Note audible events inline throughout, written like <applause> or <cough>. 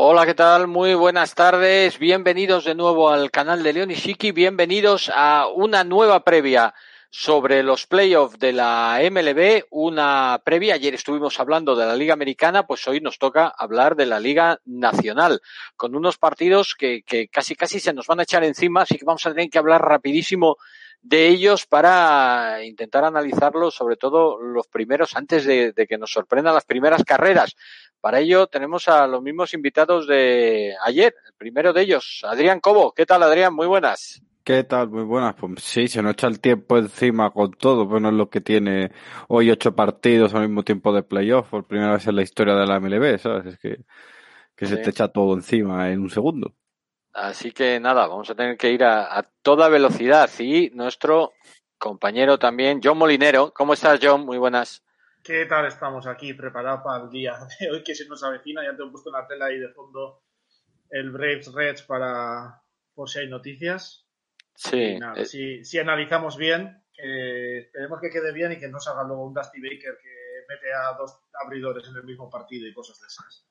Hola, ¿qué tal? Muy buenas tardes. Bienvenidos de nuevo al canal de León Ishiki. Bienvenidos a una nueva previa sobre los playoffs de la MLB. Una previa. Ayer estuvimos hablando de la Liga Americana, pues hoy nos toca hablar de la Liga Nacional, con unos partidos que, que casi casi se nos van a echar encima, así que vamos a tener que hablar rapidísimo de ellos para intentar analizarlos, sobre todo los primeros, antes de, de, que nos sorprendan las primeras carreras. Para ello tenemos a los mismos invitados de ayer. El primero de ellos, Adrián Cobo. ¿Qué tal, Adrián? Muy buenas. ¿Qué tal? Muy buenas. Pues sí, se nos echa el tiempo encima con todo, pero no es lo que tiene hoy ocho partidos al mismo tiempo de playoff, por primera vez en la historia de la MLB, ¿sabes? Es que, que sí. se te echa todo encima en un segundo. Así que nada, vamos a tener que ir a, a toda velocidad. Y nuestro compañero también, John Molinero. ¿Cómo estás, John? Muy buenas. ¿Qué tal estamos aquí preparados para el día de hoy que se nos avecina? Ya te he puesto en la tela ahí de fondo el Braves Reds para por si hay noticias. Sí. Nada, eh... si, si, analizamos bien, eh, esperemos que quede bien y que no salga luego un Dusty Baker que mete a dos abridores en el mismo partido y cosas de esas.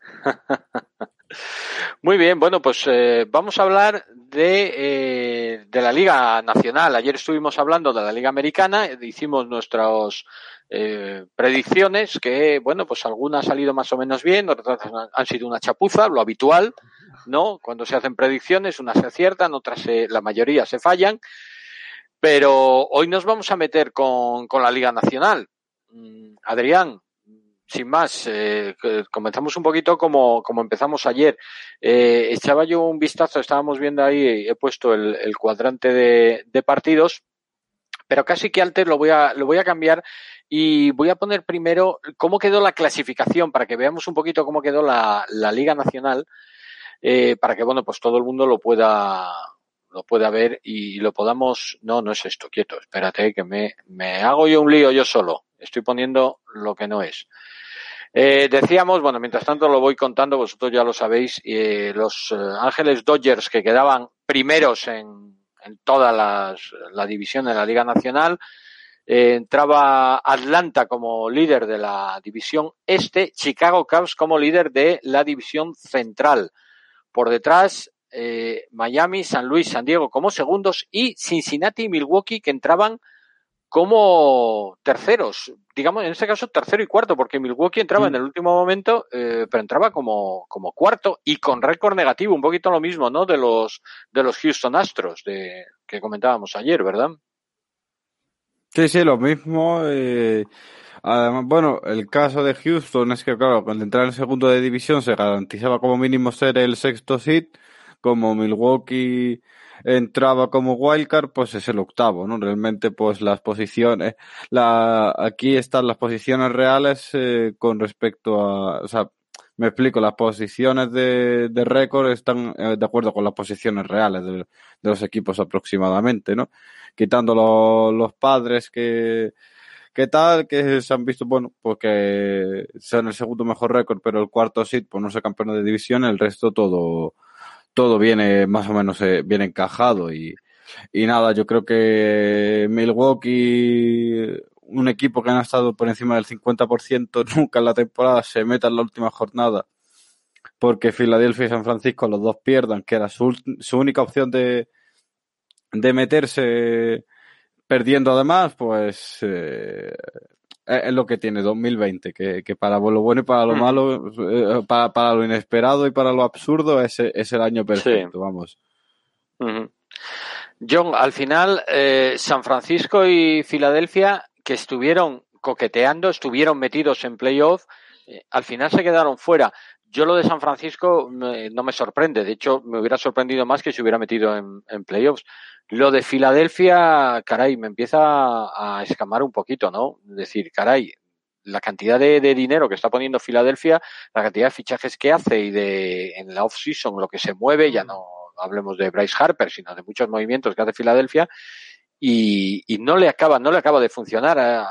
<laughs> Muy bien, bueno, pues eh, vamos a hablar de, eh, de la Liga Nacional. Ayer estuvimos hablando de la Liga Americana, hicimos nuestros eh, predicciones que, bueno, pues algunas han salido más o menos bien, otras han sido una chapuza, lo habitual, ¿no? Cuando se hacen predicciones, unas se aciertan, otras se, la mayoría se fallan. Pero hoy nos vamos a meter con, con la Liga Nacional. Adrián, sin más, eh, comenzamos un poquito como, como empezamos ayer. Eh, echaba yo un vistazo, estábamos viendo ahí, he puesto el, el cuadrante de, de, partidos, pero casi que antes lo voy a, lo voy a cambiar y voy a poner primero cómo quedó la clasificación para que veamos un poquito cómo quedó la, la Liga Nacional, eh, para que, bueno, pues todo el mundo lo pueda, lo pueda ver y lo podamos, no, no es esto, quieto, espérate que me, me hago yo un lío yo solo. Estoy poniendo lo que no es. Eh, decíamos, bueno, mientras tanto lo voy contando, vosotros ya lo sabéis, eh, los eh, Ángeles Dodgers que quedaban primeros en, en toda la división de la Liga Nacional, eh, entraba Atlanta como líder de la división este, Chicago Cubs como líder de la división central. Por detrás, Miami, San Luis, San Diego como segundos y Cincinnati y Milwaukee que entraban como terceros, digamos en este caso tercero y cuarto, porque Milwaukee entraba mm. en el último momento, eh, pero entraba como, como cuarto y con récord negativo, un poquito lo mismo, ¿no? De los de los Houston Astros de que comentábamos ayer, ¿verdad? Sí, sí, lo mismo. Eh, además, bueno, el caso de Houston es que, claro, cuando entraba en el segundo de división se garantizaba como mínimo ser el sexto seed, como Milwaukee entraba como wildcard, pues es el octavo, ¿no? Realmente, pues las posiciones, la, aquí están las posiciones reales eh, con respecto a, o sea, me explico, las posiciones de, de récord están eh, de acuerdo con las posiciones reales de, de, los equipos aproximadamente, ¿no? Quitando lo, los padres que, ¿Qué tal? Que se han visto, bueno, porque sean el segundo mejor récord, pero el cuarto seed, pues no sé campeón de división, el resto todo, todo viene más o menos eh, bien encajado y, y nada, yo creo que Milwaukee, un equipo que ha estado por encima del 50% <laughs> nunca en la temporada, se meta en la última jornada porque Filadelfia y San Francisco los dos pierdan, que era su, su única opción de, de meterse perdiendo además, pues eh, es lo que tiene 2020, que, que para lo bueno y para lo malo, eh, para, para, lo inesperado y para lo absurdo es, es el año perfecto, sí. vamos. John, al final, eh, San Francisco y Filadelfia, que estuvieron coqueteando, estuvieron metidos en playoff, eh, al final se quedaron fuera. Yo lo de San Francisco me, no me sorprende, de hecho me hubiera sorprendido más que se hubiera metido en, en playoffs. Lo de Filadelfia, caray, me empieza a escamar un poquito, ¿no? Es decir, caray, la cantidad de, dinero que está poniendo Filadelfia, la cantidad de fichajes que hace y de en la off-season lo que se mueve, ya no hablemos de Bryce Harper, sino de muchos movimientos que hace Filadelfia, y, no le acaba, no le acaba de funcionar.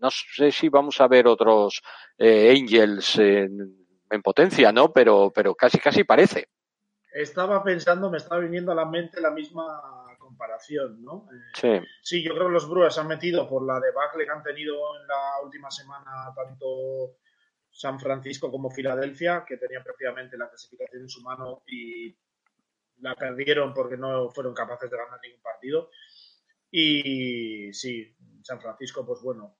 no sé si vamos a ver otros eh, Angels en, en, potencia, ¿no? Pero, pero casi casi parece. Estaba pensando, me estaba viniendo a la mente la misma comparación, ¿no? Eh, sí. yo creo que los Brewers han metido por la debacle que han tenido en la última semana tanto San Francisco como Filadelfia, que tenían prácticamente la clasificación en su mano y la perdieron porque no fueron capaces de ganar ningún partido. Y sí, San Francisco, pues bueno,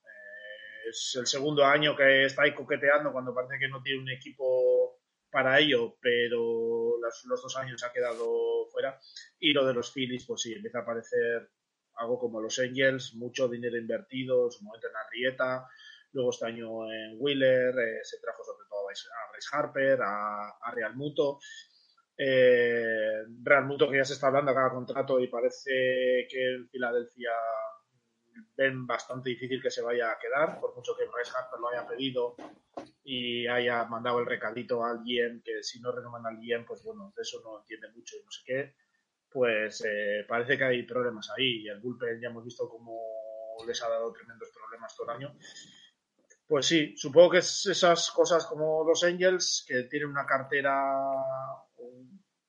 es el segundo año que está ahí coqueteando cuando parece que no tiene un equipo para ello, pero los, dos años ha quedado fuera. Y lo de los Phillies, pues sí, empieza a aparecer algo como los Angels, mucho dinero invertido, su momento en Arrieta, luego este año en Wheeler, eh, se trajo sobre todo a Bryce Harper, a, Real Muto. Eh, Real Muto que ya se está hablando a cada contrato y parece que en Filadelfia ven bastante difícil que se vaya a quedar, por mucho que Bryce Harper lo haya pedido y haya mandado el recadito a alguien que si no renovan a alguien, pues bueno, de eso no entiende mucho y no sé qué, pues eh, parece que hay problemas ahí y el bullpen ya hemos visto cómo les ha dado tremendos problemas todo el año. Pues sí, supongo que es esas cosas como los Angels, que tienen una cartera,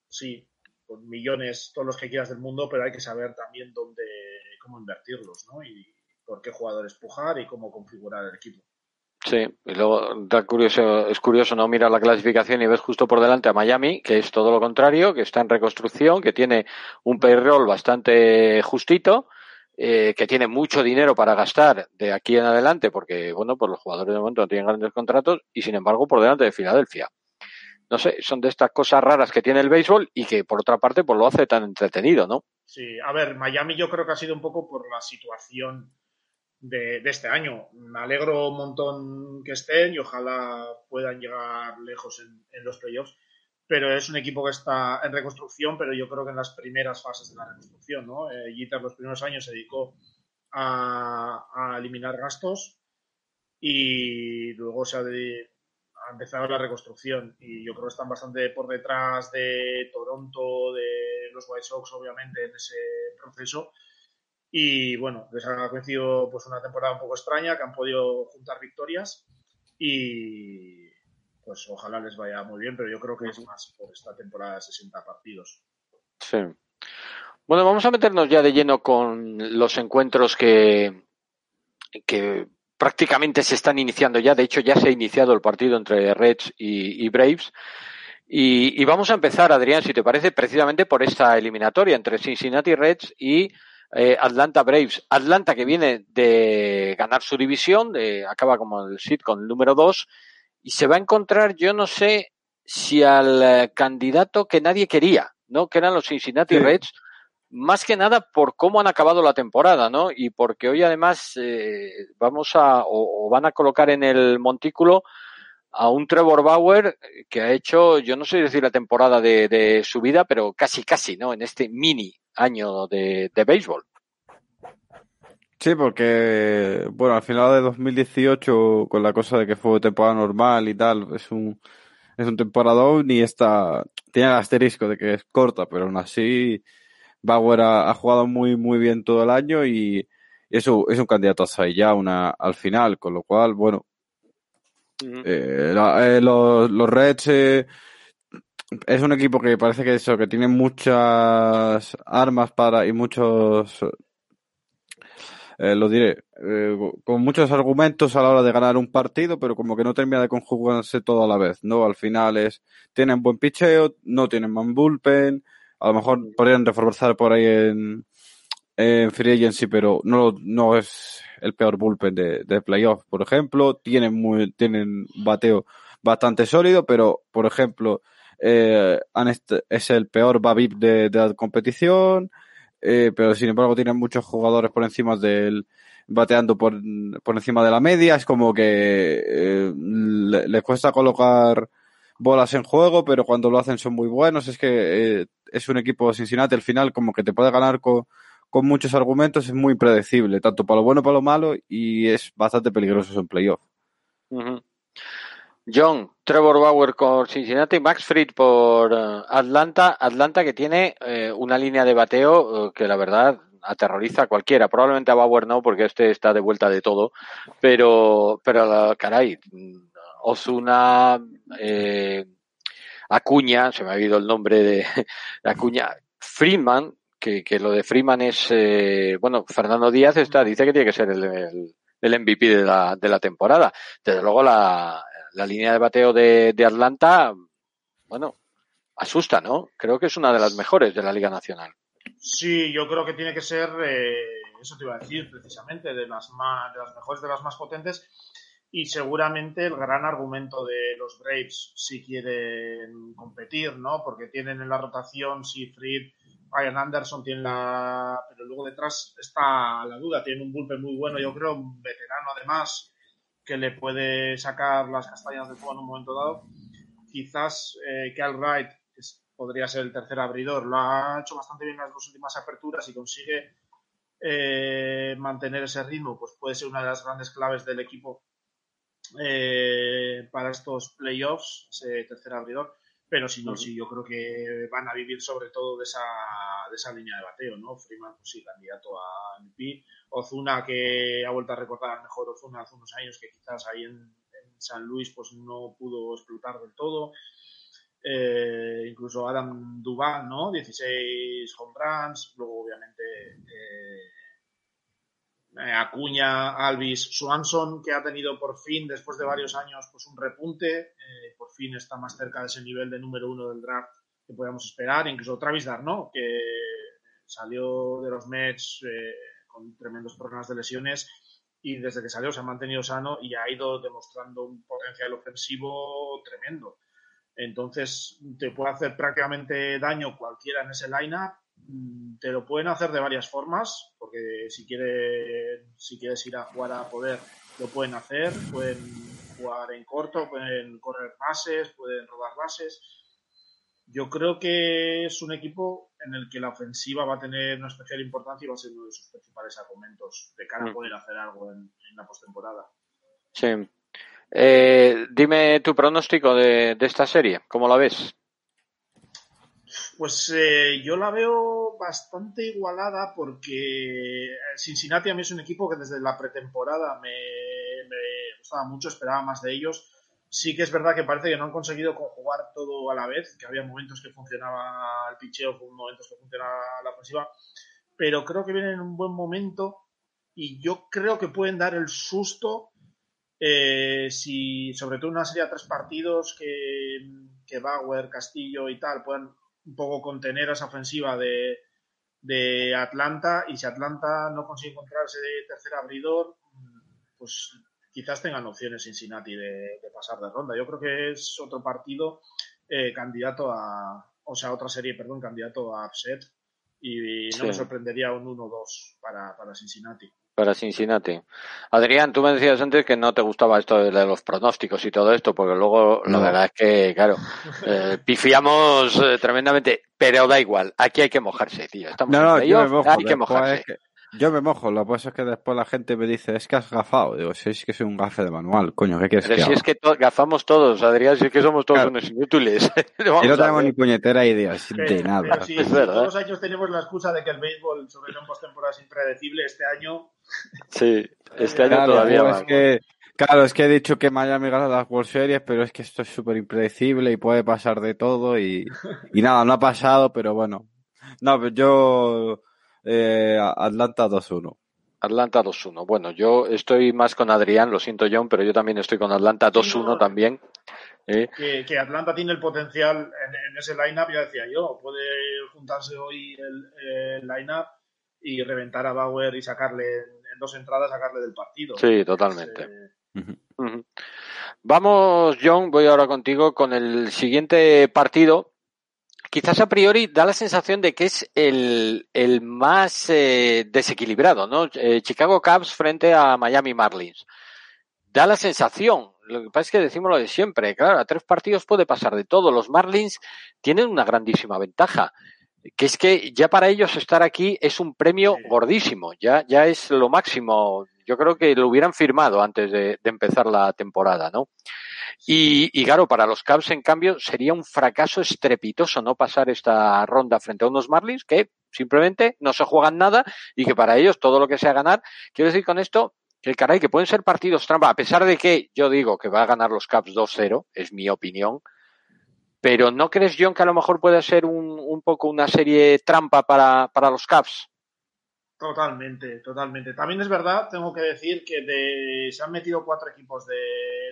sí, con millones, todos los que quieras del mundo, pero hay que saber también dónde, cómo invertirlos, ¿no? Y por qué jugadores pujar y cómo configurar el equipo. Sí, y luego curioso, es curioso no mirar la clasificación y ves justo por delante a Miami, que es todo lo contrario, que está en reconstrucción, que tiene un payroll bastante justito, eh, que tiene mucho dinero para gastar de aquí en adelante, porque bueno, pues los jugadores de momento no tienen grandes contratos, y sin embargo por delante de Filadelfia. No sé, son de estas cosas raras que tiene el béisbol y que por otra parte pues lo hace tan entretenido, ¿no? Sí, a ver, Miami yo creo que ha sido un poco por la situación de, este año. Me alegro un montón que estén y ojalá puedan llegar lejos en, los playoffs. Pero es un equipo que está en reconstrucción, pero yo creo que en las primeras fases de la reconstrucción, ¿no? Eh, los primeros años se dedicó a, eliminar gastos y luego se ha, empezado la reconstrucción y yo creo que están bastante por detrás de Toronto, de los White Sox, obviamente, en ese proceso y bueno, les ha coincidido pues una temporada un poco extraña, que han podido juntar victorias y pues ojalá les vaya muy bien, pero yo creo que es más por esta temporada de 60 partidos. Sí. Bueno, vamos a meternos ya de lleno con los encuentros que, que prácticamente se están iniciando ya. De hecho, ya se ha iniciado el partido entre Reds y, Braves. Y, y, vamos a empezar, Adrián, si te parece, precisamente por esta eliminatoria entre Cincinnati Reds y eh, Atlanta Braves. Atlanta que viene de ganar su división, acaba como el sit con el número 2 y se va a encontrar, yo no sé si al eh, candidato que nadie quería, ¿no? Que eran los Cincinnati Reds, más que nada por cómo han acabado la temporada, ¿no? Y porque hoy además eh, vamos a, o, van a colocar en el montículo a un Trevor Bauer que ha hecho, yo no sé decir la temporada de, de su vida, pero casi casi, ¿no? En este mini año de, de béisbol. Sí, porque, bueno, al final de 2018, con la cosa de que fue temporada normal y tal, es un, es un temporadón y está, tiene el asterisco de que es corta, pero aún así, Bauer ha, jugado muy, muy bien todo el año y eso es un candidato a ya una, al final, con lo cual, bueno, eh, eh, los, los Reds eh, es un equipo que parece que eso, que tiene muchas armas para y muchos lo diré, con muchos argumentos a la hora de ganar un partido, pero como que no termina de conjugarse todo a la vez, ¿no? Al final es, tienen buen picheo, no tienen man bullpen, a lo mejor podrían reforzar por ahí en, en free agency, pero no, no es el peor bullpen de, de playoff, por ejemplo, tienen muy, tienen bateo bastante sólido, pero, por ejemplo, eh, es el peor Babip de, la competición, eh, pero sin embargo tienen muchos jugadores por encima del bateando por, por encima de la media, es como que eh, le, cuesta colocar bolas en juego, pero cuando lo hacen son muy buenos, es que eh, es un equipo de Cincinnati al final como que te puede ganar con, con muchos argumentos, es muy predecible, tanto para lo bueno como para lo malo, y es bastante peligroso en playoff. John, Trevor Bauer por Cincinnati, Max Fried por eh, Atlanta. Atlanta que tiene eh, una línea de bateo eh, que la verdad aterroriza a cualquiera. Probablemente a Bauer no, porque este está de vuelta de todo. Pero, pero caray, Ozuna, Acuña, se me ha ido el nombre de <laughs> Acuña, Freeman, que, que lo de Freeman es, bueno, Fernando Díaz está, dice que tiene que ser el, el, MVP de la, de la temporada. Desde luego la, la línea de bateo de, Atlanta, bueno, asusta, ¿no? Creo que es una de las mejores de la Liga Nacional. Sí, yo creo que tiene que ser, eh, eso te iba a decir precisamente, de las, más, de las mejores, de las más potentes. Y seguramente el gran argumento de los Braves si quieren competir, ¿no? Porque tienen en la rotación Seafried, Ryan Anderson, tiene la. Pero luego detrás está la duda, tiene un bullpen muy bueno, yo creo, un veterano además, que le puede sacar las castañas del fuego en un momento dado. Quizás eh, Cal Wright que podría ser el tercer abridor, lo ha hecho bastante bien en las dos últimas aperturas y consigue eh, mantener ese ritmo, pues puede ser una de las grandes claves del equipo eh, para estos playoffs, ese tercer abridor. Pero si no, sí, yo creo que van a vivir sobre todo de esa, de esa línea de bateo, ¿no? Freeman, pues sí, candidato a MVP. Ozuna, que ha vuelto a recordar mejor Ozuna hace unos años, que quizás ahí en, San Luis pues no pudo explotar del todo. Eh, incluso Adam Duval, ¿no? 16 home runs. Luego, obviamente, eh, Acuña, Alvis, Swanson, que ha tenido por fin, después de varios años, pues un repunte, por fin está más cerca de ese nivel de número uno del draft que podíamos esperar, incluso Travis Darno, que salió de los Mets eh, con tremendos problemas de lesiones y desde que salió se ha mantenido sano y ha ido demostrando un potencial ofensivo tremendo. Entonces, te puede hacer prácticamente daño cualquiera en ese lineup te lo pueden hacer de varias formas, porque si, quiere, si quieres ir a jugar a poder, lo pueden hacer, pueden jugar en corto, pueden correr bases, pueden robar bases. Yo creo que es un equipo en el que la ofensiva va a tener una especial importancia y va a ser uno de sus principales argumentos de cara a mm. poder hacer algo en, la postemporada. Sí. Eh, dime tu pronóstico de, de esta serie, ¿cómo la ves? Pues eh, yo la veo bastante igualada porque Cincinnati a mí es un equipo que desde la pretemporada me, gustaba mucho, esperaba más de ellos. Sí que es verdad que parece que no han conseguido conjugar todo a la vez, que había momentos que funcionaba el picheo, momentos que funcionaba la ofensiva, pero creo que vienen en un buen momento y yo creo que pueden dar el susto eh, si sobre todo una serie de tres partidos que, que Bauer, Castillo y tal puedan un poco contener esa ofensiva de, de Atlanta y si Atlanta no consigue encontrarse de tercer abridor, pues quizás tengan opciones Cincinnati de, de pasar de ronda. Yo creo que es otro partido eh, candidato a, o sea, otra serie, perdón, candidato a upset y no me sorprendería un 1-2 para, para Cincinnati para Cincinnati. Adrián, tú me decías antes que no te gustaba esto de los pronósticos y todo esto, porque luego la verdad es que, claro, <laughs> eh, pifiamos eh, tremendamente, pero da igual, aquí hay que mojarse, tío. Estamos no, no, mojo, hay que mojarse. Yo me mojo, lo que pasa es que después la gente me dice, es que has gafado. Digo, si es que soy un gafe de manual, coño, ¿qué quieres pero si es que gafamos todos, Adrián, si es que somos todos unos inútiles. <laughs> y no tenemos ni puñetera idea de nada. Pero si, todos los años tenemos la excusa de que el béisbol, sobre todo en postemporada, es impredecible, este año Sí, este año todavía Es que, claro, es que he dicho que Miami gana las World Series, pero es que esto es súper impredecible y puede pasar de todo y, y nada, no ha pasado, pero bueno. No, pero yo eh, Atlanta 2-1. Atlanta 2-1. Bueno, yo estoy más con Adrián, lo siento John, pero yo también estoy con Atlanta 2-1 también. ¿eh? Que, Atlanta tiene el potencial en, ese line-up, ya decía yo, puede juntarse hoy el, el line-up y reventar a Bauer y sacarle en dos entradas, sacarle del partido. Sí, totalmente. Vamos, John, voy ahora contigo con el siguiente partido. Quizás a priori da la sensación de que es el, el más eh, desequilibrado, ¿no? Eh, Chicago Cubs frente a Miami Marlins. Da la sensación, lo que pasa es que decimos lo de siempre, claro, a tres partidos puede pasar de todo. Los Marlins tienen una grandísima ventaja. que es que ya para ellos estar aquí es un premio gordísimo, ya, ya es lo máximo. Yo creo que lo hubieran firmado antes de, empezar la temporada, ¿no? Y, y, claro, para los Cubs, en cambio, sería un fracaso estrepitoso no pasar esta ronda frente a unos Marlins que simplemente no se juegan nada y que para ellos todo lo que sea ganar. Quiero decir con esto que, caray, que pueden ser partidos trampa, a pesar de que yo digo que va a ganar los Cubs 2-0, es mi opinión, pero ¿no crees, John, que a lo mejor puede ser un, un poco una serie trampa para, para los Cubs? Totalmente, totalmente. También es verdad, tengo que decir que de, se han metido cuatro equipos de,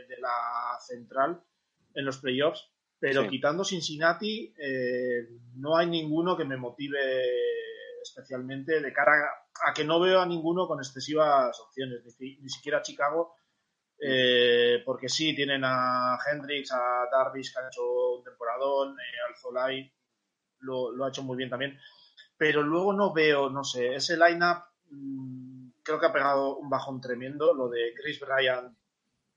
de la central en los playoffs, pero quitando Cincinnati, eh, no hay ninguno que me motive especialmente de cara a, que no veo a ninguno con excesivas opciones, ni siquiera Chicago eh, porque sí, tienen a Hendrix, a Darvish, que ha hecho un temporadón, eh, al Zolai lo, ha hecho muy bien también. Pero luego no veo, no sé, ese lineup mm, creo que ha pegado un bajón tremendo. Lo de Chris Bryan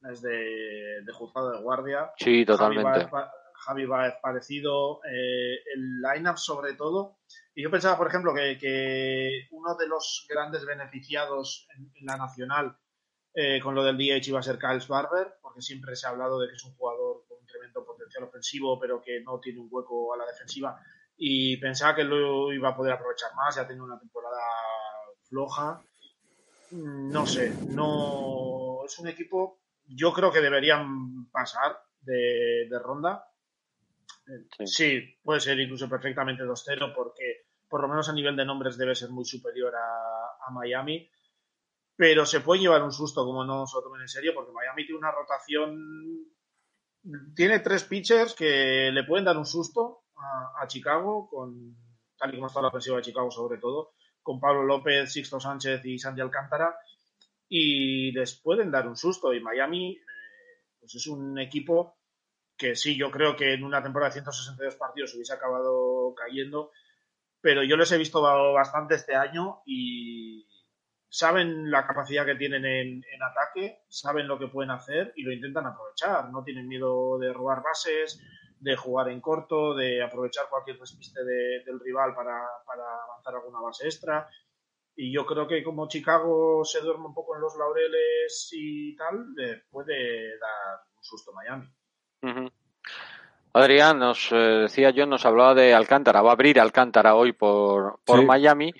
es de, de juzgado de guardia. Sí, totalmente. Javi Baez parecido, eh, el lineup sobre todo. Y yo pensaba, por ejemplo, que, uno de los grandes beneficiados en la nacional eh, con lo del DH iba a ser Kyle Barber, porque siempre se ha hablado de que es un jugador con un tremendo potencial ofensivo, pero que no tiene un hueco a la defensiva. Y pensaba que lo iba a poder aprovechar más, ya ha tenido una temporada floja. Mm, no sé, no es un equipo. Yo creo que deberían pasar de, ronda. Sí. puede ser incluso perfectamente 2-0, porque por lo menos a nivel de nombres debe ser muy superior a Miami pero se puede llevar un susto como no se lo tomen en serio, porque Miami tiene una rotación, tiene tres pitchers que le pueden dar un susto a, Chicago, con tal y como está la ofensiva de Chicago sobre todo, con Pablo López, Sixto Sánchez y Sandy Alcántara, y les pueden dar un susto. Y Miami, eh, pues es un equipo que sí, yo creo que en una temporada de 162 partidos hubiese acabado cayendo, pero yo les he visto bastante este año y saben la capacidad que tienen en, ataque, saben lo que pueden hacer y lo intentan aprovechar. No tienen miedo de robar bases, de jugar en corto, de aprovechar cualquier despiste del rival para, avanzar alguna base extra. Y yo creo que como Chicago se duerme un poco en los laureles y tal, le puede dar un susto a Miami. Adrián, nos eh, decía yo, nos hablaba de Alcántara, va a abrir Alcántara hoy por, por Miami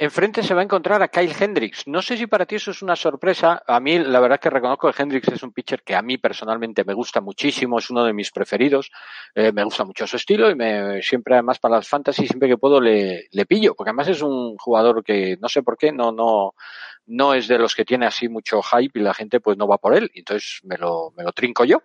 Enfrente se va a encontrar a Kyle Hendricks. No sé si para ti eso es una sorpresa. A mí, la verdad que reconozco que Hendricks es un pitcher que a mí personalmente me gusta muchísimo, es uno de mis preferidos. Eh, me gusta mucho su estilo y me, siempre, además, para las fantasy, siempre que puedo le, le pillo, porque además es un jugador que no sé por qué no, no, no es de los que tiene así mucho hype y la gente pues no va por él. Entonces me lo, me lo trinco yo.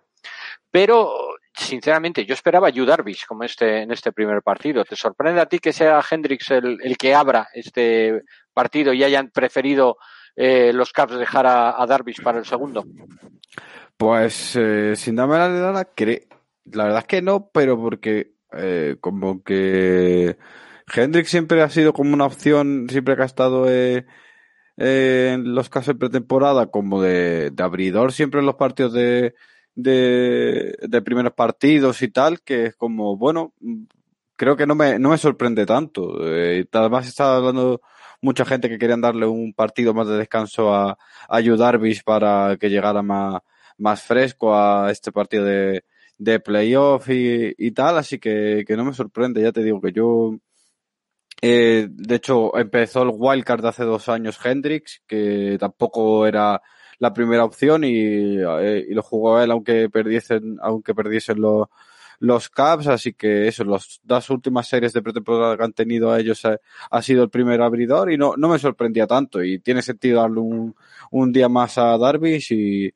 Pero sinceramente, yo esperaba a Darvish como este, en este primer partido. ¿Te sorprende a ti que sea Hendrix el, el que abra este partido y hayan preferido eh, los Caps dejar a, a, Darvish para el segundo? Pues eh, sin darme la verdad, la verdad es que no, pero porque eh, como que Hendrix siempre ha sido como una opción, siempre que ha estado eh, en los casos de pretemporada, como de, de abridor siempre en los partidos de de, primeros partidos y tal, que es como, bueno, creo que no me, no me sorprende tanto. Eh, además está hablando mucha gente que querían darle un partido más de descanso a, a Darvish para que llegara más, más fresco a este partido de, de playoff y, y tal, así que, que no me sorprende, ya te digo que yo, eh, de hecho, empezó el wildcard de hace dos años Hendrix, que tampoco era la primera opción y, eh, y lo jugó él aunque perdiesen, aunque perdiesen los, los Caps, así que eso, las dos últimas series de pretemporada que han tenido a ellos ha, ha, sido el primer abridor y no, no me sorprendía tanto. Y tiene sentido darle un, un día más a Darvish y,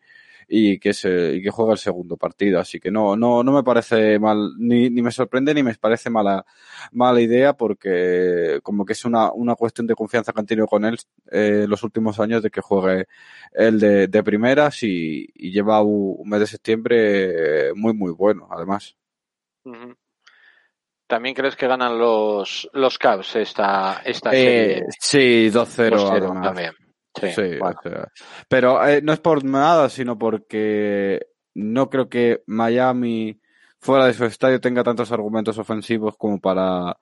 y que se y que juega el segundo partido así que no no no me parece mal ni, ni me sorprende ni me parece mala mala idea porque como que es una, una cuestión de confianza que han tenido con él eh, los últimos años de que juegue él de, de primeras y, y lleva un, mes de septiembre muy muy bueno además ¿También crees que ganan los, los Cavs esta, esta eh, serie? Sí, 2-0 también. Sí, pero eh, no es por nada, sino porque no creo que Miami fuera de su estadio tenga tantos argumentos ofensivos como para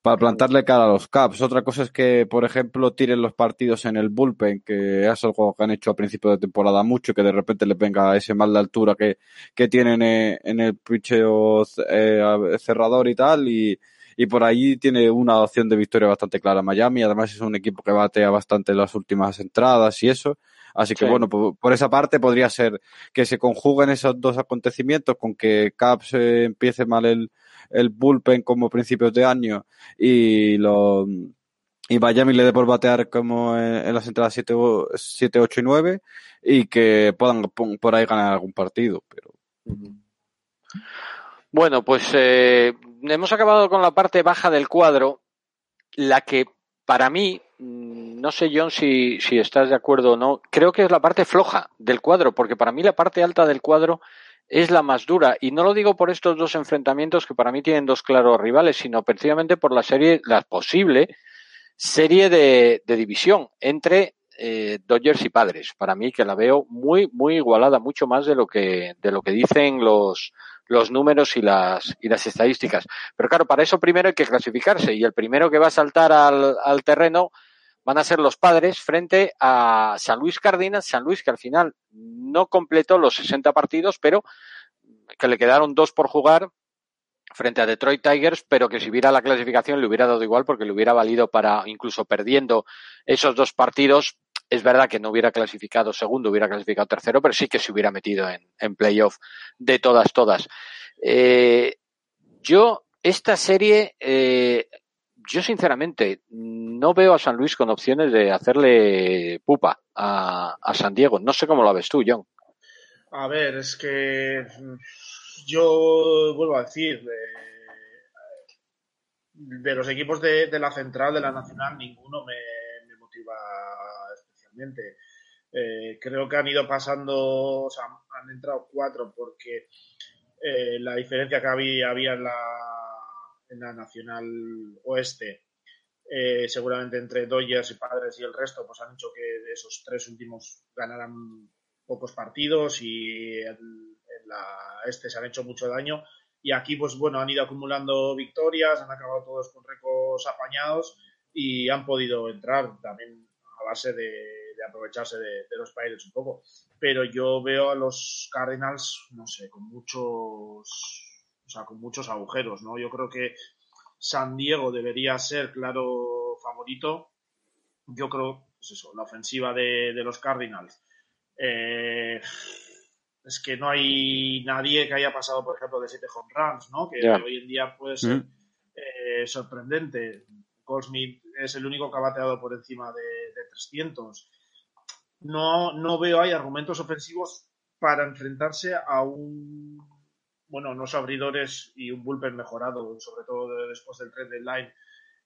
para plantarle cara a los Caps. Otra cosa es que, por ejemplo, tiren los partidos en el bullpen, que es algo que han hecho a principio de temporada mucho, que de repente les venga ese mal de altura que, que tienen eh, en el picheo eh, cerrador y tal, y, y por ahí tiene una opción de victoria bastante clara Miami. Además es un equipo que batea bastante las últimas entradas y eso. Así que bueno, por, esa parte podría ser que se conjuguen esos dos acontecimientos con que Caps eh, empiece mal el, el bullpen como principios de año y lo y Miami le dé por batear como en, las entradas 7, 7, 8 y 9 y que puedan por ahí ganar algún partido. Pero... Bueno, pues eh, hemos acabado con la parte baja del cuadro, la que para mí, mm, no sé John si, si estás de acuerdo o no, creo que es la parte floja del cuadro, porque para mí la parte alta del cuadro es la más dura. Y no lo digo por estos dos enfrentamientos que para mí tienen dos claros rivales, sino precisamente por la serie, la posible serie de, división entre eh, Dodgers y Padres. Para mí que la veo muy, muy igualada, mucho más de lo que, de lo que dicen los, los números y las, y las estadísticas. Pero claro, para eso primero hay que clasificarse y el primero que va a saltar al, al terreno van a ser los padres frente a San Luis Cardinals, San Luis que al final no completó los 60 partidos, pero que le quedaron dos por jugar frente a Detroit Tigers, pero que si hubiera la clasificación le hubiera dado igual porque le hubiera valido para, incluso perdiendo esos dos partidos, es verdad que no hubiera clasificado segundo, hubiera clasificado tercero, pero sí que se hubiera metido en, en playoff de todas, todas. Eh, yo, esta serie, eh, yo sinceramente no veo a San Luis con opciones de hacerle pupa a, San Diego. No sé cómo lo ves tú, John. A ver, es que yo vuelvo a decir, de, los equipos de, la central, de la nacional, ninguno me, motiva Eh, creo que han ido pasando, o sea, han entrado cuatro porque eh, la diferencia que había, había en la en la Nacional Oeste, eh, seguramente entre Dodgers y Padres y el resto, pues han hecho que de esos tres últimos ganaran pocos partidos y en, la Este se han hecho mucho daño. Y aquí, pues bueno, han ido acumulando victorias, han acabado todos con récords apañados y han podido entrar también a base de, aprovecharse de, de, los Pirates un poco. Pero yo veo a los Cardinals, no sé, con muchos o sea, con muchos agujeros, ¿no? Yo creo que San Diego debería ser claro favorito. Yo creo, pues eso, la ofensiva de, los Cardinals. Eh, es que no hay nadie que haya pasado, por ejemplo, de 7 home runs, ¿no? Que hoy en día puede ser mm. eh, sorprendente. Goldsmith es el único que ha bateado por encima de, de 300. No, no veo hay argumentos ofensivos para enfrentarse a un bueno, unos abridores y un bullpen mejorado, sobre todo después del trade deadline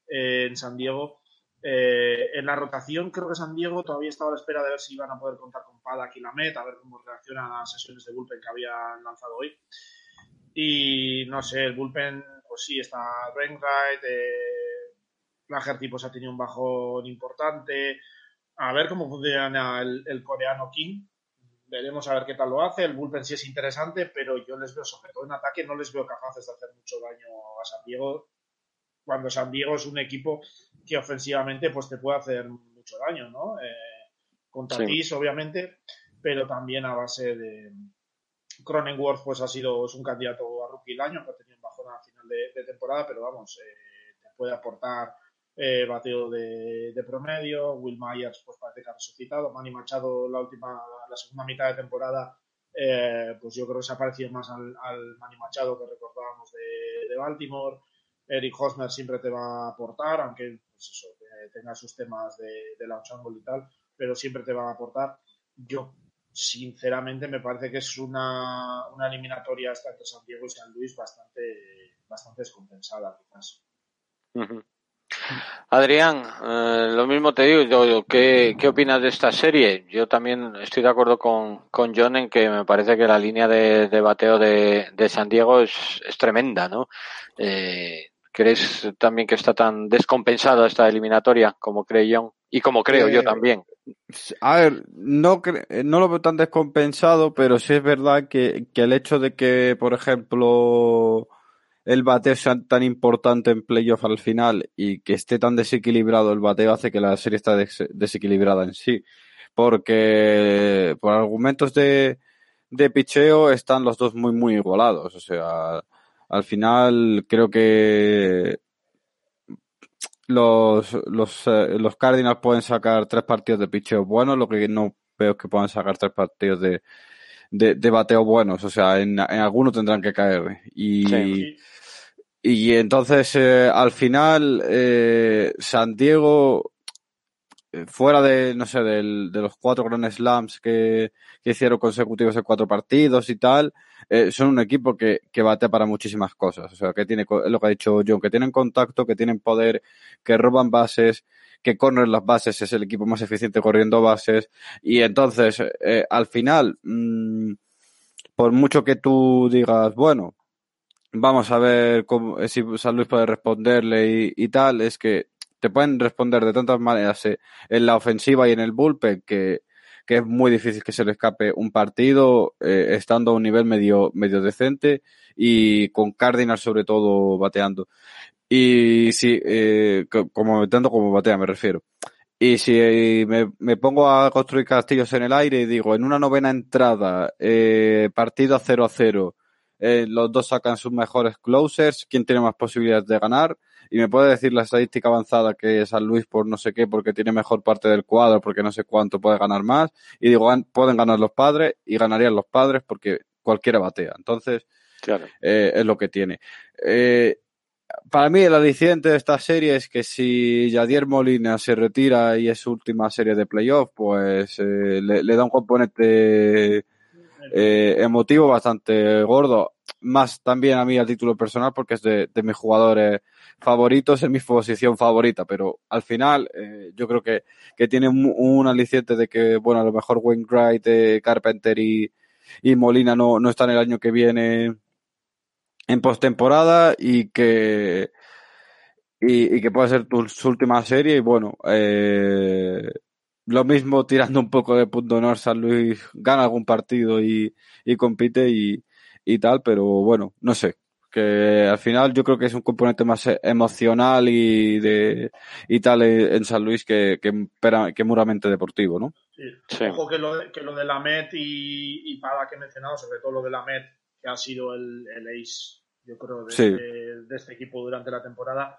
eh, en San Diego. Eh, en la rotación, creo que San Diego todavía estaba a la espera de ver si iban a poder contar con Padak y Lamet, a ver cómo reaccionan a las sesiones de bullpen que habían lanzado hoy. Y no sé, el bullpen, pues sí, está Wainwright, eh, Flaherty pues ha tenido un bajón importante. A ver cómo funciona el coreano King, Veremos a ver qué tal lo hace. El bullpen sí es interesante, pero yo les veo, sobre todo en ataque, no les veo capaces de hacer mucho daño a San Diego. Cuando San Diego es un equipo que ofensivamente pues te puede hacer mucho daño, ¿no? Eh, con Tatis, obviamente, pero también a base de. Cronenworth pues ha sido es un candidato a rookie el año, que ha tenido un bajón a final de, temporada, pero vamos, eh, te puede aportar eh, bateo de, promedio, Will Myers pues parece que ha resucitado, Manny Machado la última, la segunda mitad de temporada eh, pues yo creo que se ha parecido más al, al Manny Machado que recordábamos de, Baltimore, Eric Hosmer siempre te va a aportar, aunque pues eso, tenga sus temas de, de launch angle y tal, pero siempre te va a aportar. Yo sinceramente me parece que es una, una eliminatoria hasta entre San Diego y San Luis bastante, bastante descompensada quizás. Adrián, eh, lo mismo te digo, yo, ¿qué, ¿qué, opinas de esta serie? Yo también estoy de acuerdo con, con John en que me parece que la línea de, de bateo de, de, San Diego es, es tremenda, ¿no? Eh, ¿Crees también que está tan descompensada esta eliminatoria como cree John? Y como creo yo eh, también. A ver, no, no lo veo tan descompensado, pero sí es verdad que, que el hecho de que, por ejemplo, el bateo sea tan importante en playoff al final y que esté tan desequilibrado el bateo hace que la serie está desequilibrada en sí. Porque por argumentos de, de picheo están los dos muy, muy igualados. O sea, al final creo que los, los, eh, los Cardinals pueden sacar tres partidos de picheo buenos, lo que no veo que puedan sacar tres partidos de, de, bateo buenos. O sea, en, en alguno tendrán que caer. Y, y entonces, eh, al final, eh, San Diego, fuera de, no sé, del, de los cuatro Grand Slams que, que hicieron consecutivos en cuatro partidos y tal, eh, son un equipo que, que bate para muchísimas cosas. O sea, que tiene, es lo que ha dicho John, que tienen contacto, que tienen poder, que roban bases, que corren las bases, es el equipo más eficiente corriendo bases. Y entonces, eh, al final, mmm, por mucho que tú digas, bueno, vamos a ver cómo, si San Luis puede responderle y, tal, es que te pueden responder de tantas maneras eh, en la ofensiva y en el bullpen que, es muy difícil que se le escape un partido eh, estando a un nivel medio, medio decente y con Cardinals sobre todo bateando. Y sí, eh, como tanto como batea me refiero. Y si me, me, pongo a construir castillos en el aire y digo, en una novena entrada, eh, partido a 0 a 0, eh, los dos sacan sus mejores closers, ¿quién tiene más posibilidades de ganar? y me puede decir la estadística avanzada que San Luis por no sé qué, porque tiene mejor parte del cuadro, porque no sé cuánto puede ganar más, y digo, pueden ganar los padres y ganarían los padres porque cualquiera batea. Entonces, claro. eh, es lo que tiene. Eh, para mí el aliciente de esta serie es que si Yadier Molina se retira y es su última serie de playoff, pues eh, le, le, da un componente eh, emotivo bastante gordo. Más también a mí a título personal porque es de, de mis jugadores favoritos en mi posición favorita, pero al final eh, yo creo que, que tiene un, aliciente de que, bueno, a lo mejor Wainwright, eh, Carpenter y, y Molina no, no están el año que viene en postemporada y que y, y, que puede ser tu, su última serie y bueno eh, lo mismo tirando un poco de punto honor San Luis gana algún partido y, y compite y, y tal pero bueno no sé que al final yo creo que es un componente más emocional y de y tal en San Luis que, que, que puramente deportivo, ¿no? Sí. sí. Ojo que lo, de, que lo de la Met y, y Pada que he mencionado, sobre todo lo de la Met, que ha sido el, el ace, yo creo, de, sí. de, de este equipo durante la temporada,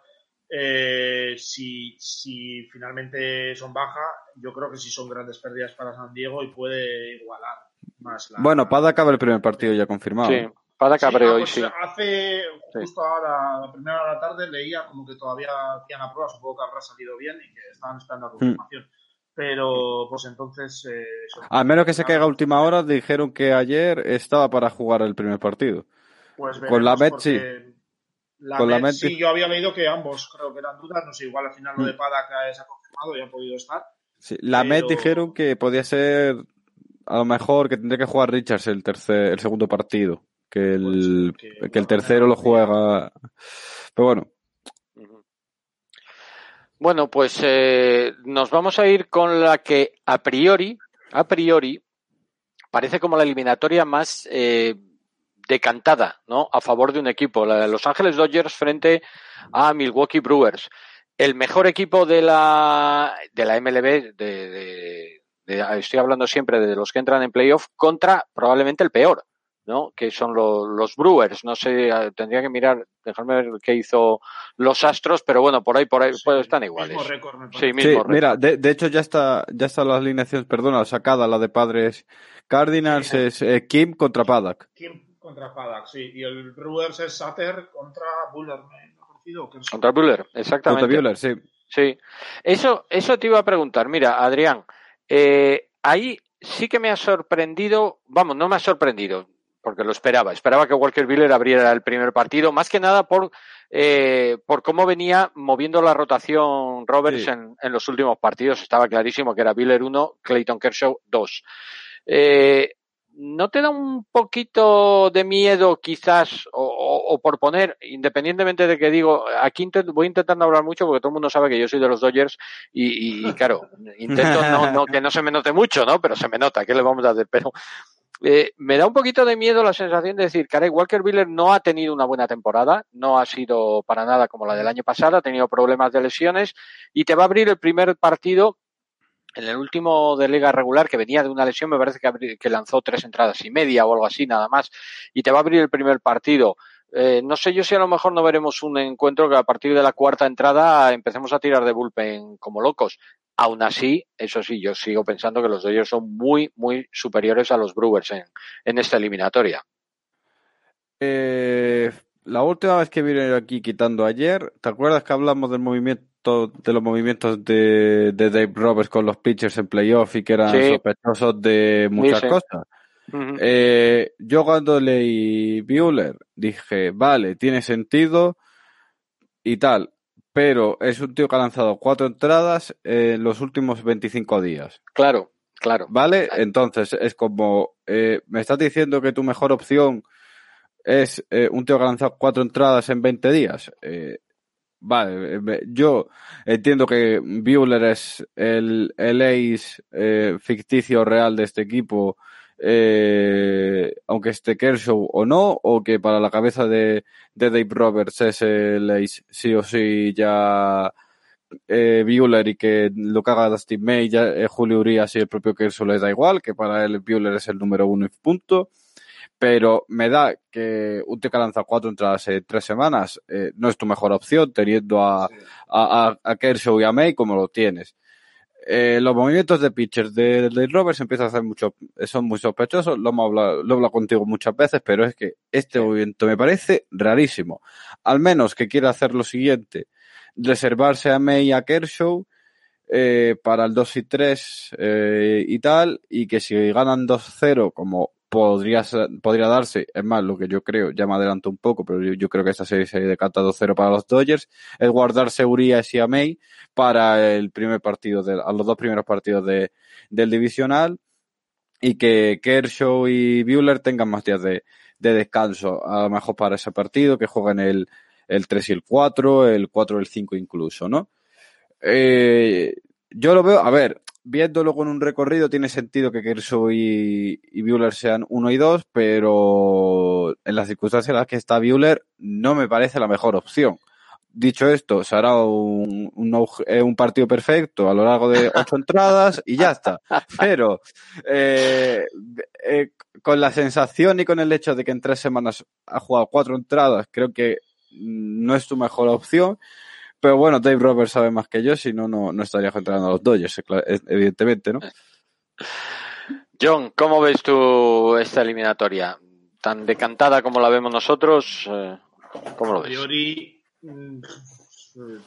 eh, si, si finalmente son baja, yo creo que sí son grandes pérdidas para San Diego y puede igualar más la... Bueno, Pada acaba el primer partido ya confirmado. Sí. Para Cabre sí, hoy, pues sí. Hace, justo sí. ahora, la primera hora de la tarde, leía como que todavía hacían la prueba, supongo que habrá salido bien y que estaban esperando la confirmación. Mm. Pero, pues entonces. Eh, a menos que se caiga a última hora, dijeron que ayer estaba para jugar el primer partido. Pues Con la Met, sí. La Con Met, la Met, sí, yo había leído que ambos creo que eran dudas. No sé, igual al final lo de Mm. Pada que se ha confirmado y ha podido estar. Sí, la Pero- Met dijeron que podía ser a lo mejor que tendría que jugar Richards el tercer, el segundo partido, que el, que- que el tercero lo juega. Pero bueno. Bueno, pues eh, nos vamos a ir con la que a priori, a priori, parece como la eliminatoria más eh, decantada, ¿no? A favor de un equipo, la de Los Ángeles Dodgers frente a Milwaukee Brewers. El mejor equipo de la, de la MLB, de, de- de- estoy hablando siempre de los que entran en playoff, contra probablemente el peor, ¿no? Que son lo- los Brewers. No sé, eh, tendría que mirar, dejarme ver qué hizo los Astros, pero bueno, por ahí, por ahí, Sí, pues están iguales. Mismo récord, me Sí, mismo mira, de, de hecho ya está, ya están las alineaciones, perdona, sacada la de padres Cardinals Sí. es eh, Kim contra Paddock. Kim contra Paddock, sí. Y el Brewers es Sater contra Buller, me ha parecido. o Kershaw. Contra Contra exactamente. Buehler, sí. Sí. Eso, eso te iba a preguntar. Mira, Adrián, eh, ahí sí que me ha sorprendido, vamos, no me ha sorprendido, porque lo esperaba. Esperaba que Walker Buehler abriera el primer partido, más que nada por, eh, por cómo venía moviendo la rotación Roberts Sí. en, en los últimos partidos. Estaba clarísimo que era Buehler 1, Clayton Kershaw 2. Eh, ¿No te da un poquito de miedo quizás, o, o- o por poner, independientemente de que digo, aquí voy intentando hablar mucho porque todo el mundo sabe que yo soy de los Dodgers y, y- y <laughs> claro, intento no, no, que no se me note mucho, ¿no? Pero se me nota, ¿qué le vamos a hacer? Pero Eh, me da un poquito de miedo la sensación de decir, caray, Walker Wheeler no ha tenido una buena temporada, no ha sido para nada como la del año pasado, ha tenido problemas de lesiones y te va a abrir el primer partido en el último de liga regular que venía de una lesión, me parece que, lanzó tres entradas y media o algo así nada más, y te va a abrir el primer partido. Eh, no sé yo si a lo mejor no veremos un encuentro que a partir de la cuarta entrada empecemos a tirar de bullpen como locos. Aún así, eso sí, yo sigo pensando que los Dodgers son muy, muy superiores a los Brewers en, en esta eliminatoria. Eh, la última vez que vine aquí quitando ayer, ¿te acuerdas que hablamos del movimiento, de los movimientos de, de Dave Roberts con los pitchers en playoff y que eran sospechosos de muchas cosas? eh, yo cuando leí Bueller dije, vale, tiene sentido y tal pero es un tío que ha lanzado cuatro entradas en los últimos 25 días. Claro, claro. ¿Vale? Entonces es como, eh, me estás diciendo que tu mejor opción es eh, un tío que ha lanzado cuatro entradas en 20 días. Eh, vale, yo entiendo que Bueller es el, el ace ficticio real de este equipo eh, aunque esté Kershaw o no, o que para la cabeza de, de Dave Roberts es el sí o sí ya eh, Bueller y que lo haga Dustin May, ya, eh, Julio Urias y el propio Kershaw les da igual, que para él Bueller es el número uno y punto. Pero me da que un tío que cuatro entradas en tres semanas eh, no es tu mejor opción, teniendo a, a, a Kershaw y a May como lo tienes. Eh, los movimientos de pitchers de, de Roberts empiezan a ser mucho, son muy sospechosos, lo hemos hablado, lo he hablado contigo muchas veces, pero es que este movimiento me parece rarísimo. Al menos que quiera hacer lo siguiente, reservarse a May y a Kershaw eh, para el 2 y 3 eh, y tal, y que si ganan 2-0, como podría, podría darse, es más, lo que yo creo, ya me adelanto un poco, pero yo, creo que esta serie se decanta 2-0 para los Dodgers, es guardarse Urias y a para el primer partido, de, a los dos primeros partidos de, del divisional y que Kershaw y Bueller tengan más días de, de descanso, a lo mejor para ese partido, que jueguen el, el 3 y el 4, el 4 y el 5 incluso, ¿no? Eh, yo lo veo, a ver, viéndolo con un recorrido tiene sentido que Kershaw y, y Bueller sean uno y dos, pero en las circunstancias en las que está Bueller no me parece la mejor opción. Dicho esto, se hará un, un, eh, un partido perfecto a lo largo de ocho <laughs> entradas y ya está. Pero eh, eh, con la sensación y con el hecho de que en tres semanas ha jugado cuatro entradas, creo que no es tu mejor opción. Pero bueno, Dave Roberts sabe más que yo, si no, no estaría entrando a los Dodgers, evidentemente, ¿no? <laughs> John, ¿cómo ves tú esta eliminatoria? Tan decantada como la vemos nosotros, eh, ¿cómo lo ves? A priori, mm,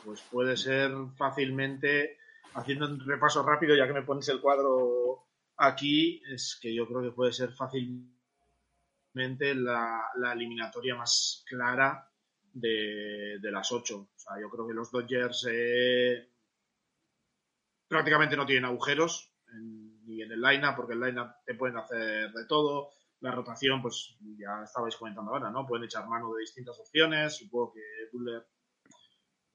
pues puede ser fácilmente, haciendo un repaso rápido, ya que me pones el cuadro aquí, es que yo creo que puede ser fácilmente la, la eliminatoria más clara de, las ocho. O sea, yo creo que los Dodgers eh, prácticamente no tienen agujeros ni en el line porque el line te pueden hacer de todo. La rotación, pues ya estabais comentando ahora, ¿no? Pueden echar mano de distintas opciones. Supongo que Buller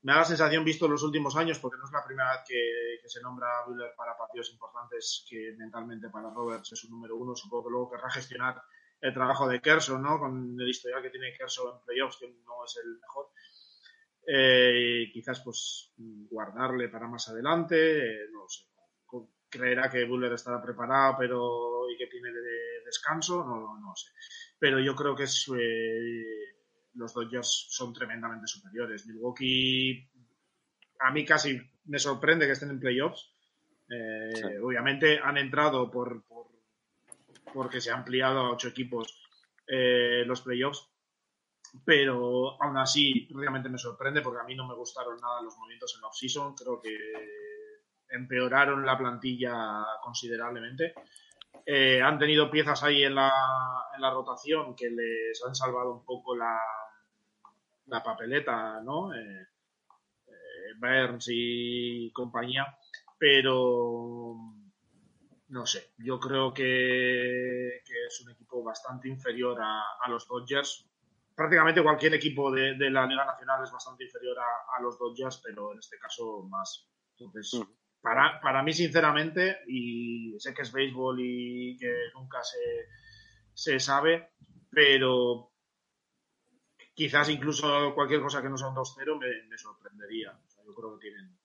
me da la sensación, visto en los últimos años, porque no es la primera vez que, que se nombra Buller para partidos importantes, que mentalmente para Roberts es un número uno. Supongo que luego querrá gestionar el trabajo de Kershaw, ¿no? Con el historial que tiene Kershaw en playoffs, que no es el mejor. Eh, quizás pues guardarle para más adelante, eh, no sé. Creerá que Buller estará preparado pero y que tiene de descanso, no, no sé. Pero yo creo que es, eh, los Dodgers son tremendamente superiores. Milwaukee, a mí casi me sorprende que estén en playoffs. Eh, sí. Obviamente han entrado por, por porque se ha ampliado a ocho equipos eh, los playoffs. Pero aún así, realmente me sorprende porque a mí no me gustaron nada los movimientos en off-season. Creo que empeoraron la plantilla considerablemente. Eh, han tenido piezas ahí en la, en la, rotación que les han salvado un poco la, la papeleta, ¿no? Eh, eh, Burns y compañía, pero no sé, yo creo que, que es un equipo bastante inferior a, a, los Dodgers. Prácticamente cualquier equipo de, de la Liga Nacional es bastante inferior a, a, los Dodgers, pero en este caso más. Entonces, mm. para, para mí, sinceramente, y sé que es béisbol y que nunca se, se sabe, pero quizás incluso cualquier cosa que no sea un 2-0 me, sorprendería. yo creo que tienen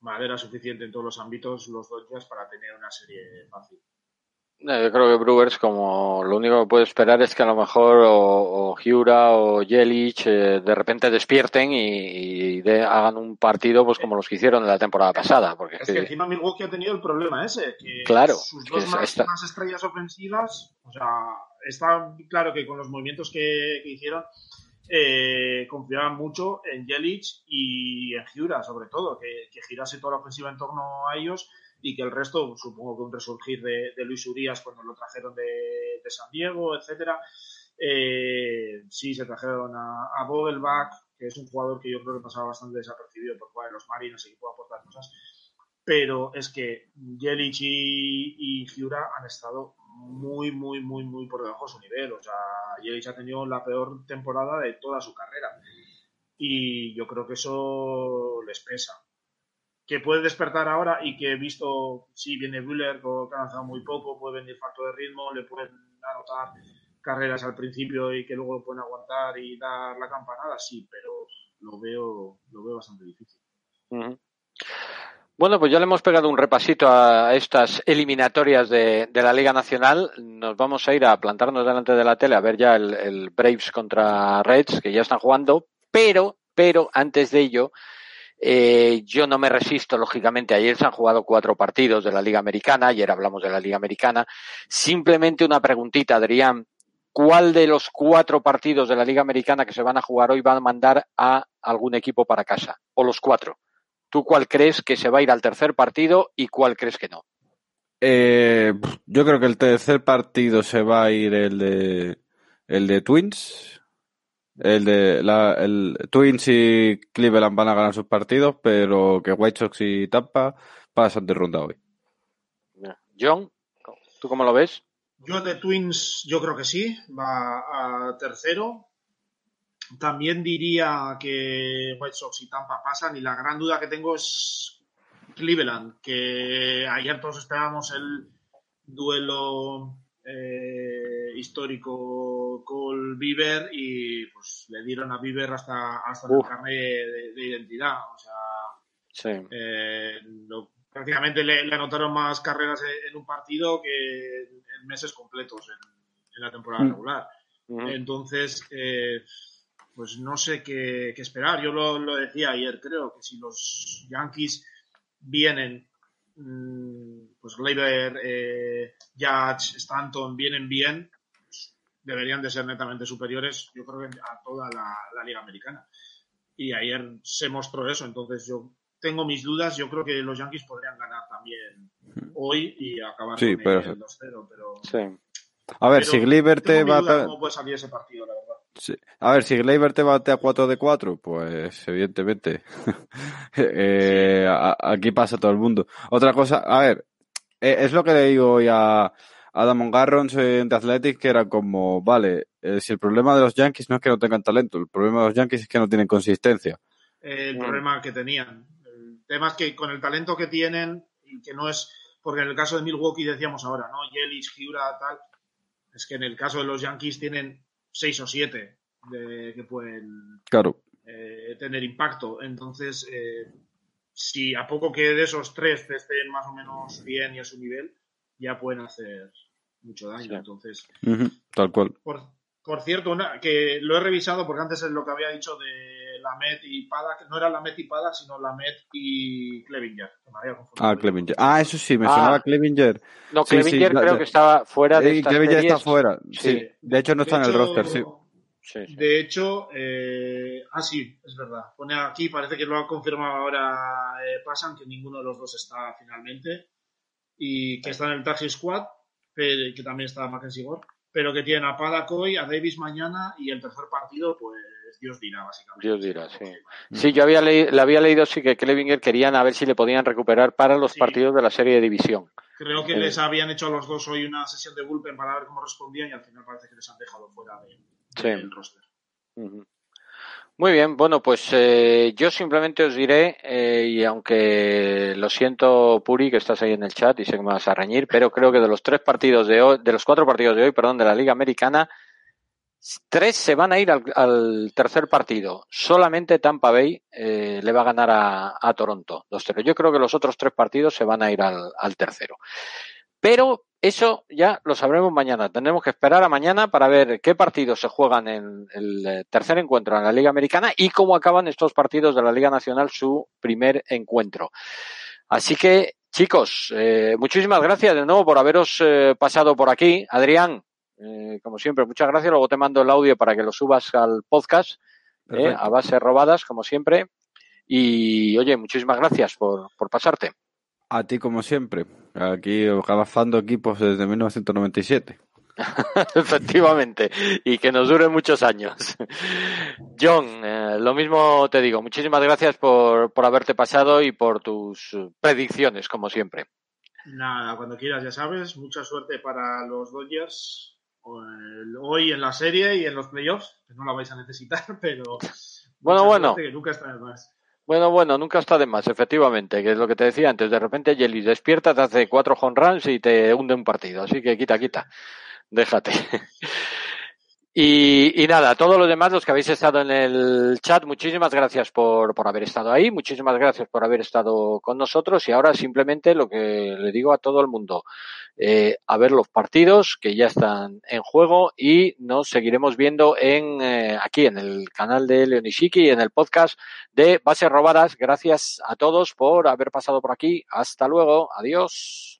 madera suficiente en todos los ámbitos los Dodgers para tener una serie fácil. Yo creo que Brewers, como lo único que puede esperar es que a lo mejor o, o Hiura o Jelic eh, de repente despierten y, hagan un partido pues como los que hicieron en la temporada pasada. Porque es que, encima Milwaukee ha tenido el problema ese, que claro, sus dos más, estrellas ofensivas, o sea, está claro que con los movimientos que, hicieron eh, confiaban mucho en Jelic y en Hiura, sobre todo, que, que girase toda la ofensiva en torno a ellos y que el resto, supongo que un resurgir de, Luis Urias cuando lo trajeron de, San Diego, etcétera. Eh, sí, se trajeron a, a Vogelbach, que es un jugador que yo creo que pasaba bastante desapercibido por jugar en los Marinos y que puede aportar cosas. Pero es que Jelic y Giura han estado muy, muy, muy, muy por debajo de su nivel. O sea, Jelic ha tenido la peor temporada de toda su carrera. Y yo creo que eso les pesa que puede despertar ahora y que he visto, si viene Buller, que ha avanzado muy poco, puede venir falto de ritmo, le pueden anotar carreras al principio y que luego pueden aguantar y dar la campanada, sí, pero lo veo, lo veo bastante difícil. Bueno, pues ya le hemos pegado un repasito a estas eliminatorias de, la Liga Nacional. Nos vamos a ir a plantarnos delante de la tele a ver ya el, el Braves contra Reds, que ya están jugando, pero, pero antes de ello, eh, yo no me resisto, lógicamente. Ayer se han jugado cuatro partidos de la Liga Americana. Ayer hablamos de la Liga Americana. Simplemente una preguntita, Adrián. ¿Cuál de los cuatro partidos de la Liga Americana que se van a jugar hoy va a mandar a algún equipo para casa? ¿O los cuatro? ¿Tú cuál crees que se va a ir al tercer partido y cuál crees que no? Eh, yo creo que el tercer partido se va a ir el de el de Twins, el de la, el Twins y Cleveland van a ganar sus partidos, pero que White Sox y Tampa pasan de ronda hoy. John, ¿tú cómo lo ves? Yo de Twins, yo creo que sí, va a tercero. También diría que White Sox y Tampa pasan y la gran duda que tengo es Cleveland, que ayer todos esperábamos el duelo eh, histórico con Bieber y pues le dieron a Bieber hasta, hasta el carnet de, identidad. O sea, eh, prácticamente le, anotaron más carreras en, un partido que en, meses completos en, la temporada mm. regular. Entonces, eh, pues no sé qué, esperar. Yo lo, lo, decía ayer, creo que si los Yankees vienen Mm, pues Gleyber, eh, Judge, Stanton vienen bien, deberían de ser netamente superiores, yo creo que a toda la, liga americana. Y ayer se mostró eso, entonces yo tengo mis dudas, yo creo que los Yankees podrían ganar también hoy y acabar con el 2-0, pero... A ver, si Gleyber te va a... ¿Cómo puede salir ese partido, la verdad? A ver, si Gleyber te bate a 4 de 4, pues evidentemente. <laughs> eh, aquí pasa todo el mundo. Otra cosa, a ver, eh, es lo que le digo hoy a, Damon Garrons de Athletic, que era como, vale, eh, si el problema de los Yankees no es que no tengan talento, el problema de los Yankees es que no tienen consistencia. el problema que tenían. El tema es que con el talento que tienen, y que no es, porque en el caso de Milwaukee decíamos ahora, ¿no? Yelich, Giura, tal, es que en el caso de los Yankees tienen seis o siete de, que pueden claro. Eh, tener impacto. Entonces, eh, si a poco que de esos tres estén más o menos bien y a su nivel, ya pueden hacer mucho daño. Entonces, tal cual. Por, cierto, que lo he revisado porque antes es lo que había dicho de la Met y Padak, no era la Met y Padak, sino la Met y Clevinger. ah, Clevinger. Ah, eso sí, me sonaba ah. Clevinger. No, Clevinger creo que estaba fuera de esta Clevinger está fuera, sí. De hecho, no está en el roster, sí. De hecho, eh, ah, sí, es verdad. Pone aquí, parece que lo ha confirmado ahora eh, Pasan, que ninguno de los dos está finalmente. Y que está en el Taxi Squad, pero, que también está Mackenzie Gore, pero que tiene a Padacoy, a Davis mañana y el tercer partido, pues Dios dirá, básicamente. Dios dirá, sí. Sí, yo había le había leído sí que Klevinger querían a ver si le podían recuperar para los partidos de la serie de división. Creo que les habían hecho a los dos hoy una sesión de bullpen para ver cómo respondían y al final parece que les han dejado fuera de, del roster. Muy bien, bueno, pues eh, yo simplemente os diré, eh, y aunque lo siento, Puri, que estás ahí en el chat y sé que me vas a reñir, pero creo que de los tres partidos de hoy, de los cuatro partidos de hoy, perdón, de la Liga Americana, tres se van a ir al, tercer partido. Solamente Tampa Bay eh, le va a ganar a, Toronto 2-0. Yo creo que los otros tres partidos se van a ir al, tercero. Pero eso ya lo sabremos mañana. Tendremos que esperar a mañana para ver qué partidos se juegan en el eh, tercer encuentro en la Liga Americana y cómo acaban estos partidos de la Liga Nacional su primer encuentro. Así que, chicos, eh, muchísimas gracias de nuevo por haberos pasado por aquí. Adrián, como siempre, muchas gracias. Luego te mando el audio para que lo subas al podcast a base robadas, como siempre. Y, oye, muchísimas gracias por, por pasarte. A ti, como siempre. Aquí abafando equipos desde 1997. <laughs> Efectivamente, y que nos dure muchos años. John, eh, lo mismo te digo, muchísimas gracias por, por haberte pasado y por tus predicciones, como siempre. Nada, cuando quieras, ya sabes, mucha suerte para los Dodgers hoy en la serie y en los playoffs, que no la vais a necesitar, <laughs> pero bueno, bueno. Que nunca está de más. Bueno, bueno, nunca está de más, efectivamente, que es lo que te decía antes. De repente Jelly despierta, te hace cuatro home runs y te hunde un partido. Así que quita, quita. Déjate. <laughs> Y, y, nada, todos los demás, los que habéis estado en el chat, muchísimas gracias por, por haber estado ahí, muchísimas gracias por haber estado con nosotros y ahora simplemente lo que le digo a todo el mundo, eh, a ver los partidos que ya están en juego y nos seguiremos viendo en eh, aquí en el canal de Leonishiki y en el podcast de Bases Robadas. Gracias a todos por haber pasado por aquí. Hasta luego. Adiós.